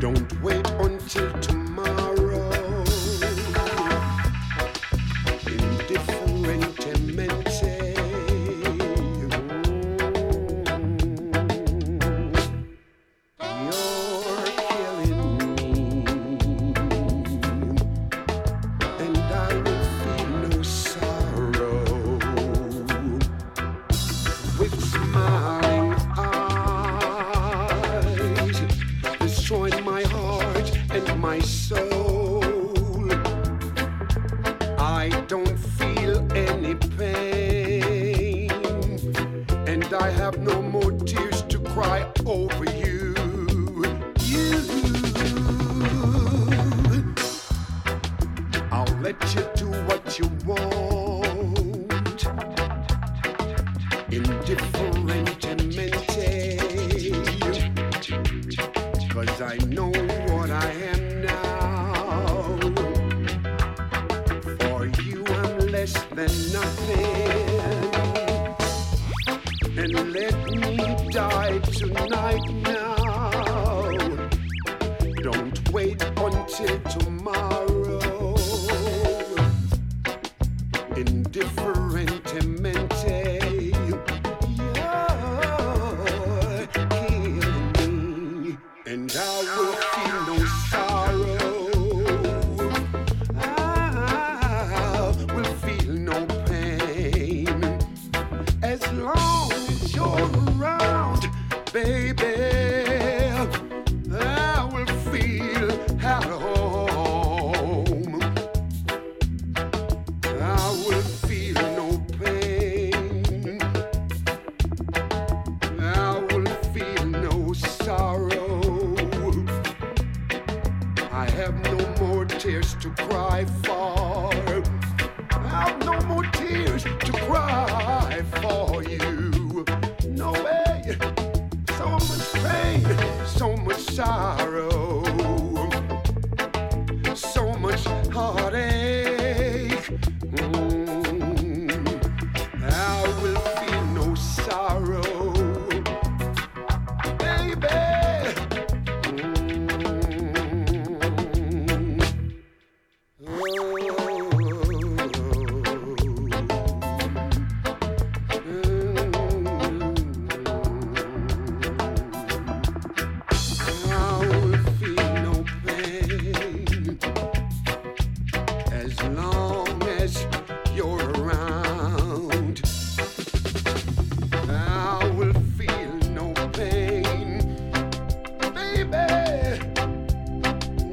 Don't wait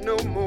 No more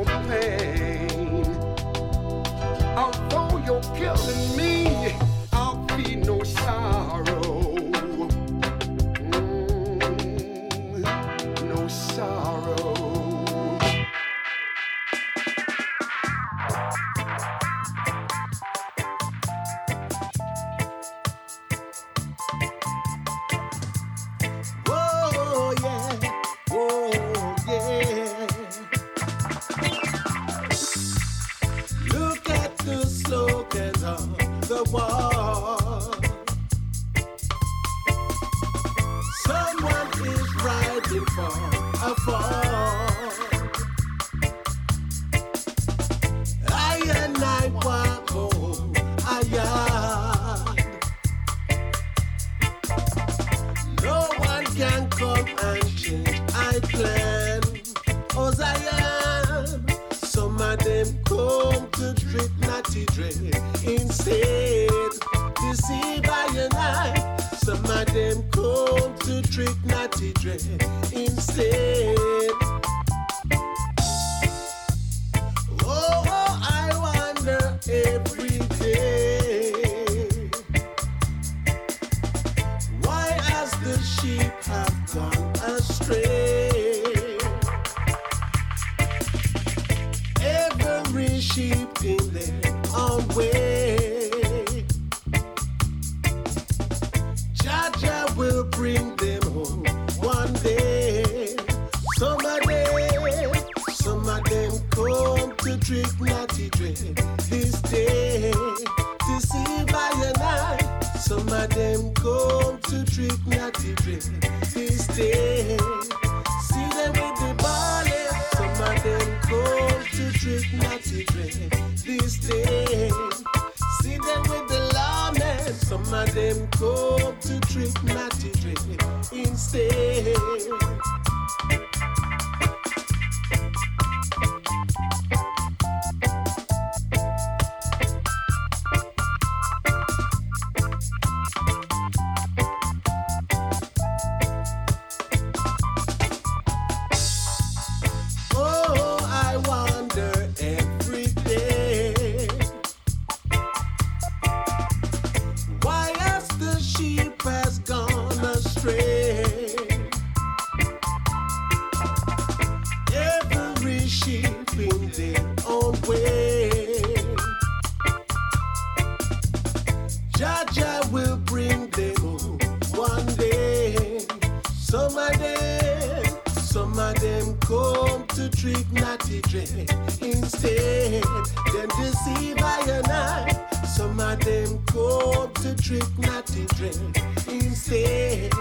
But them come to drink, not to drink. Instead,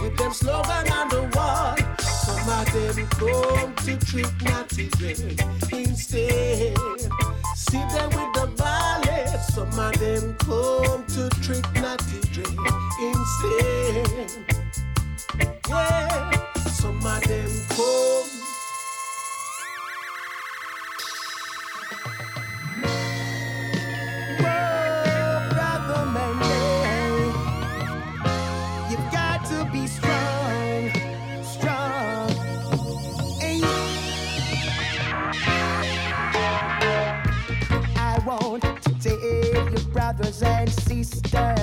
with them slogan on the wall. Some of them come to trick not to drink. Instead, see them with the ballet. Some of them come to trick not to drink. Instead, yeah. Some of them come brothers and sisters.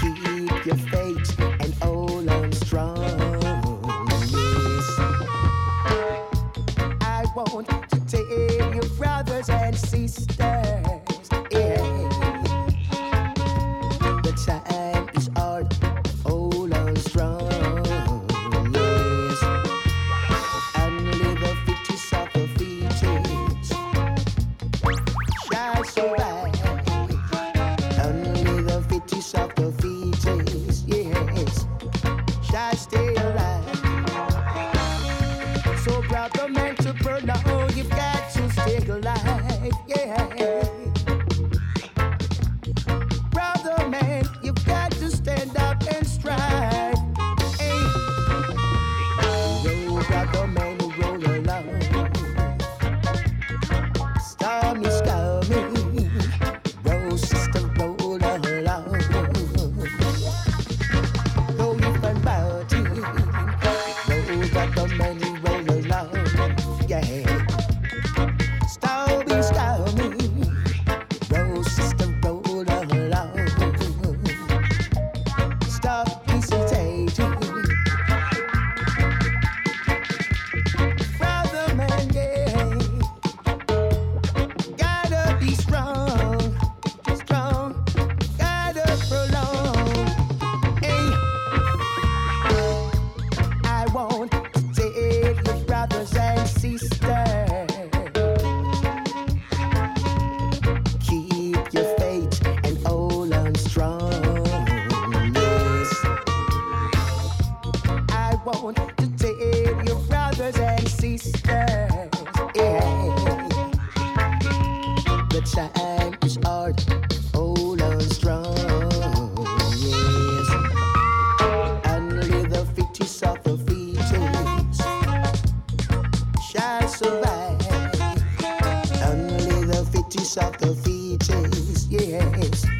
Keep your faith and hold on strong. Yes. I want to tell you, brothers and sisters. But now you've got to stay alive. notice of the features, yes.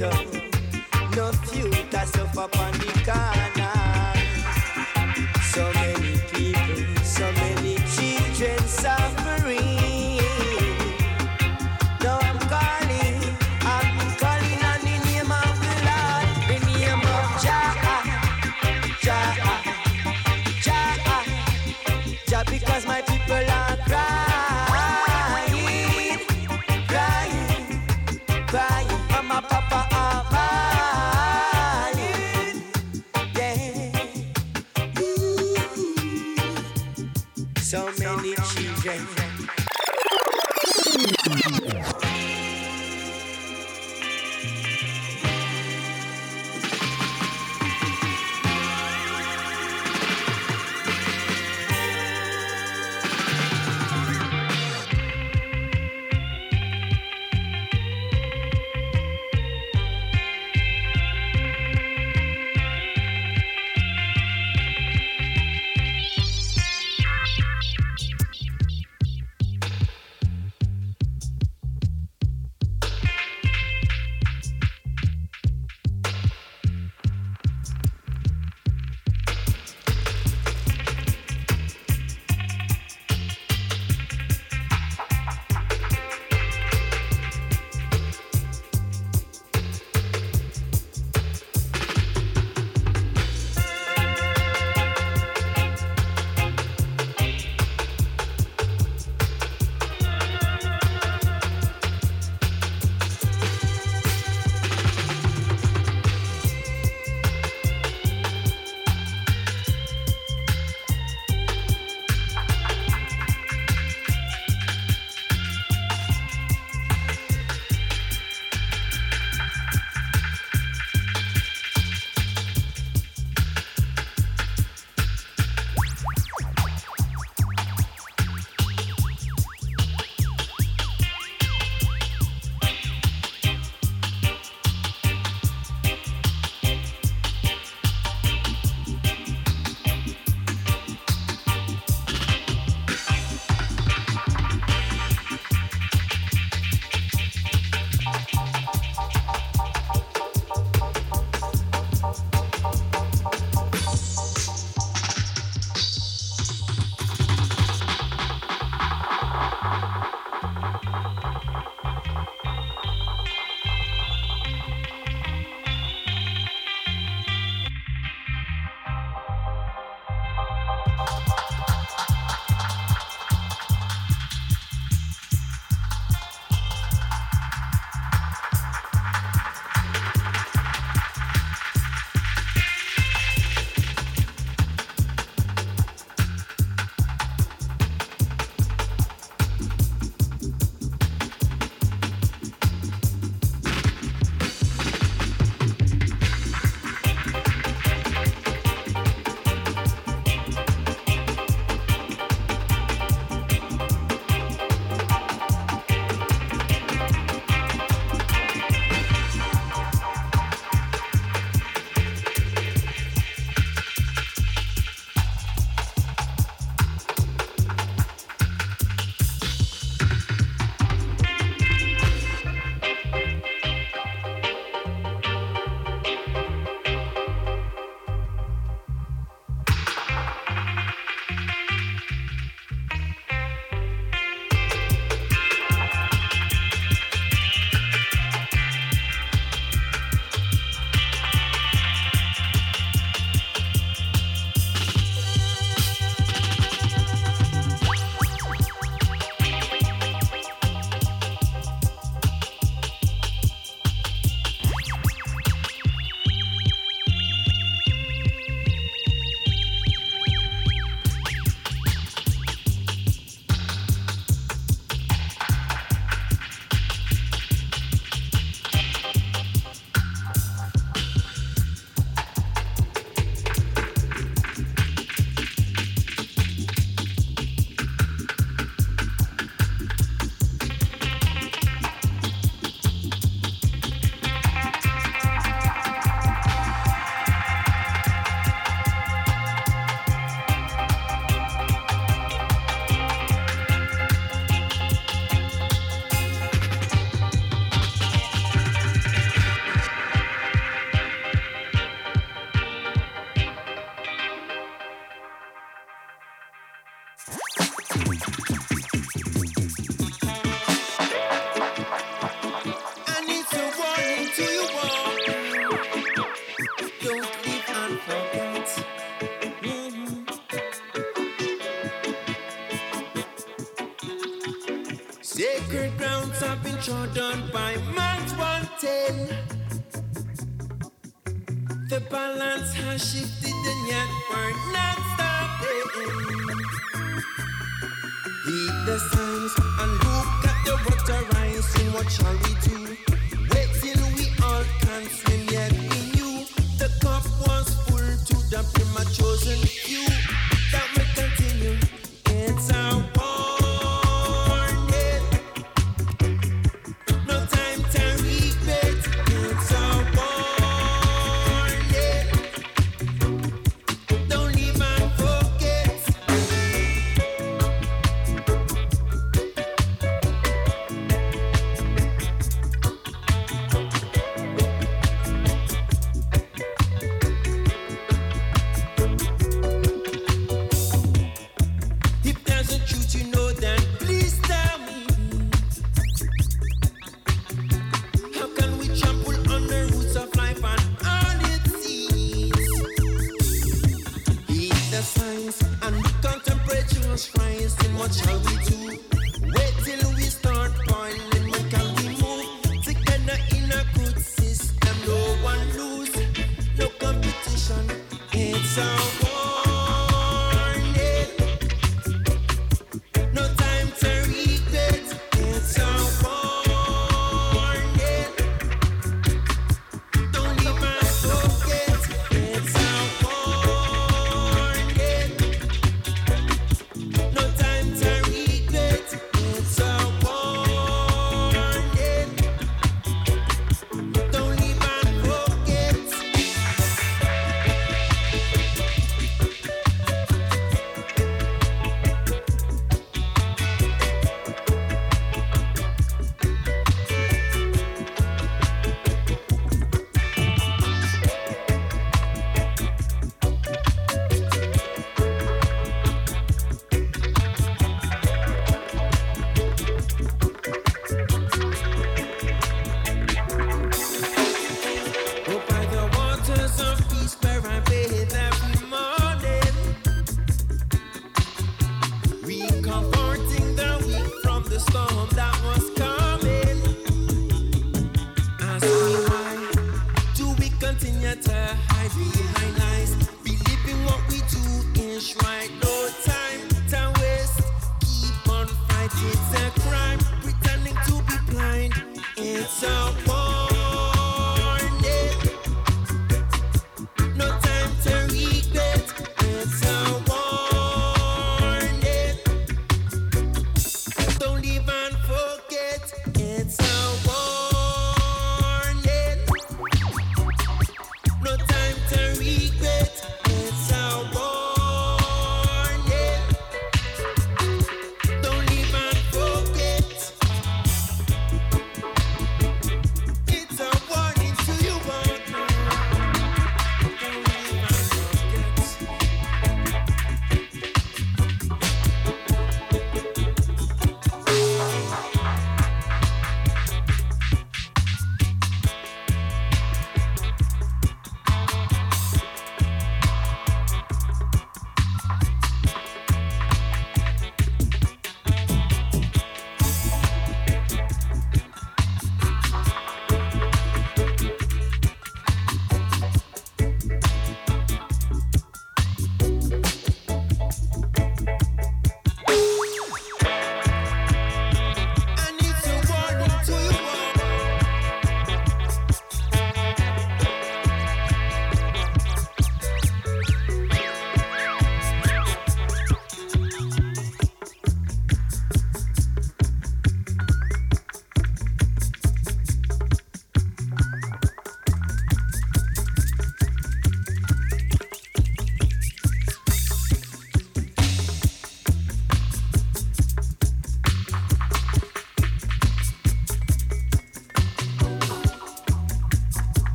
Ghetto, no future suffer upon the corner. So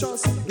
precious.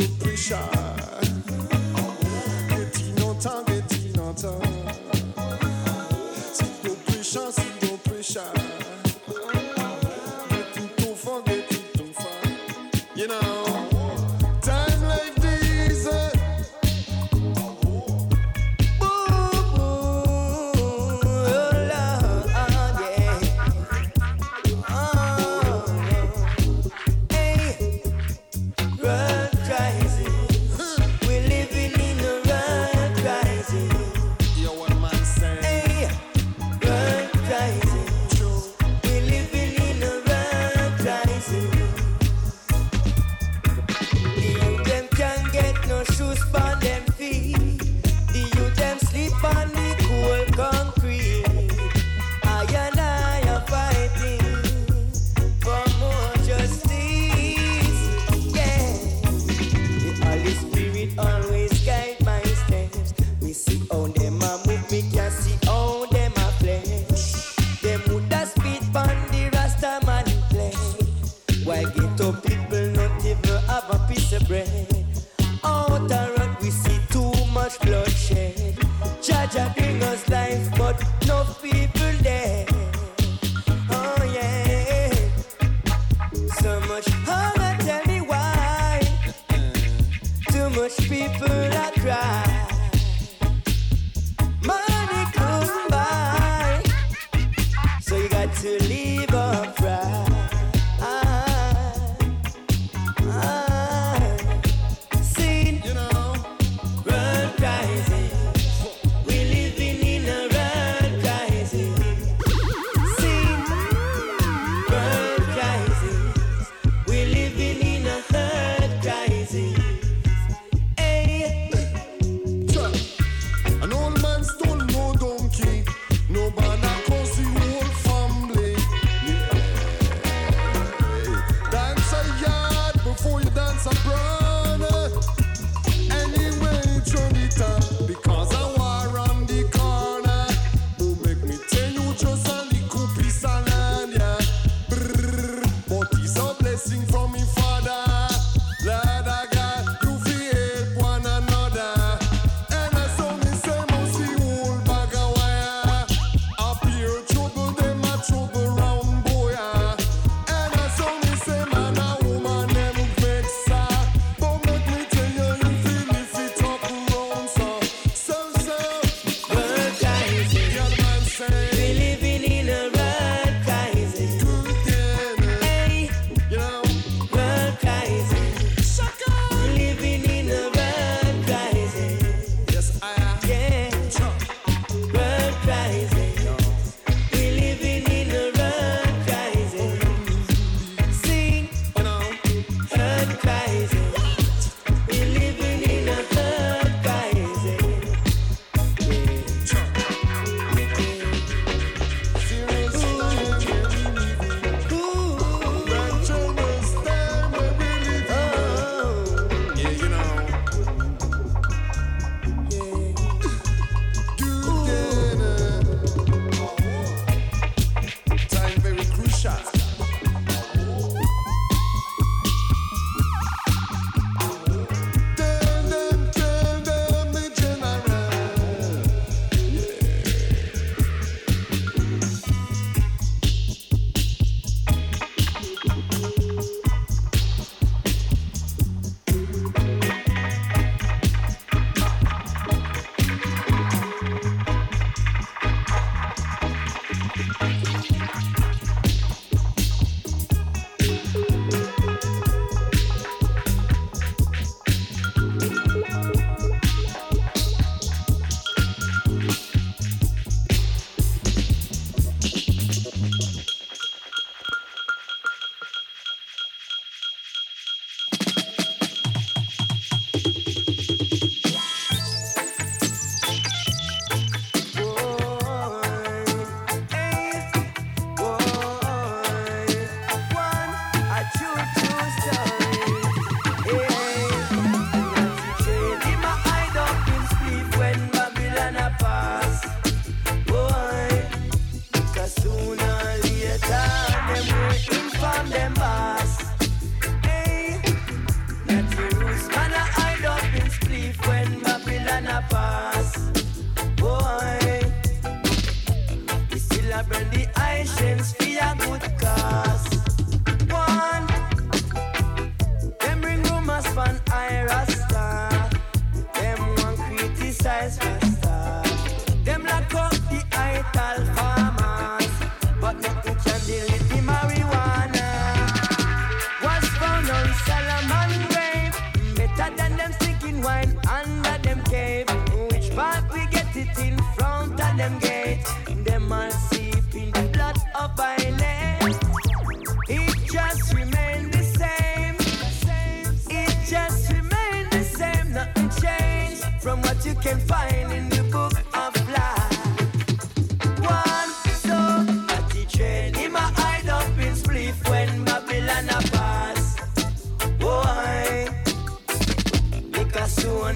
What's people that you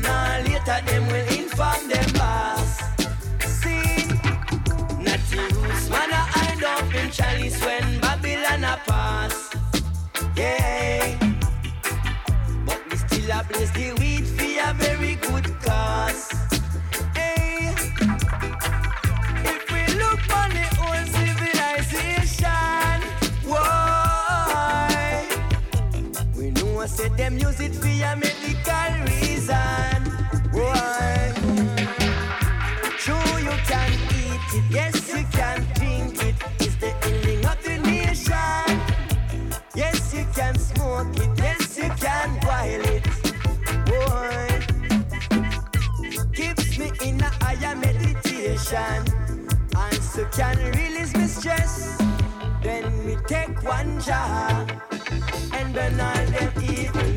going on. meditation and so can release my stress. Then we take one jar. And burn all them evil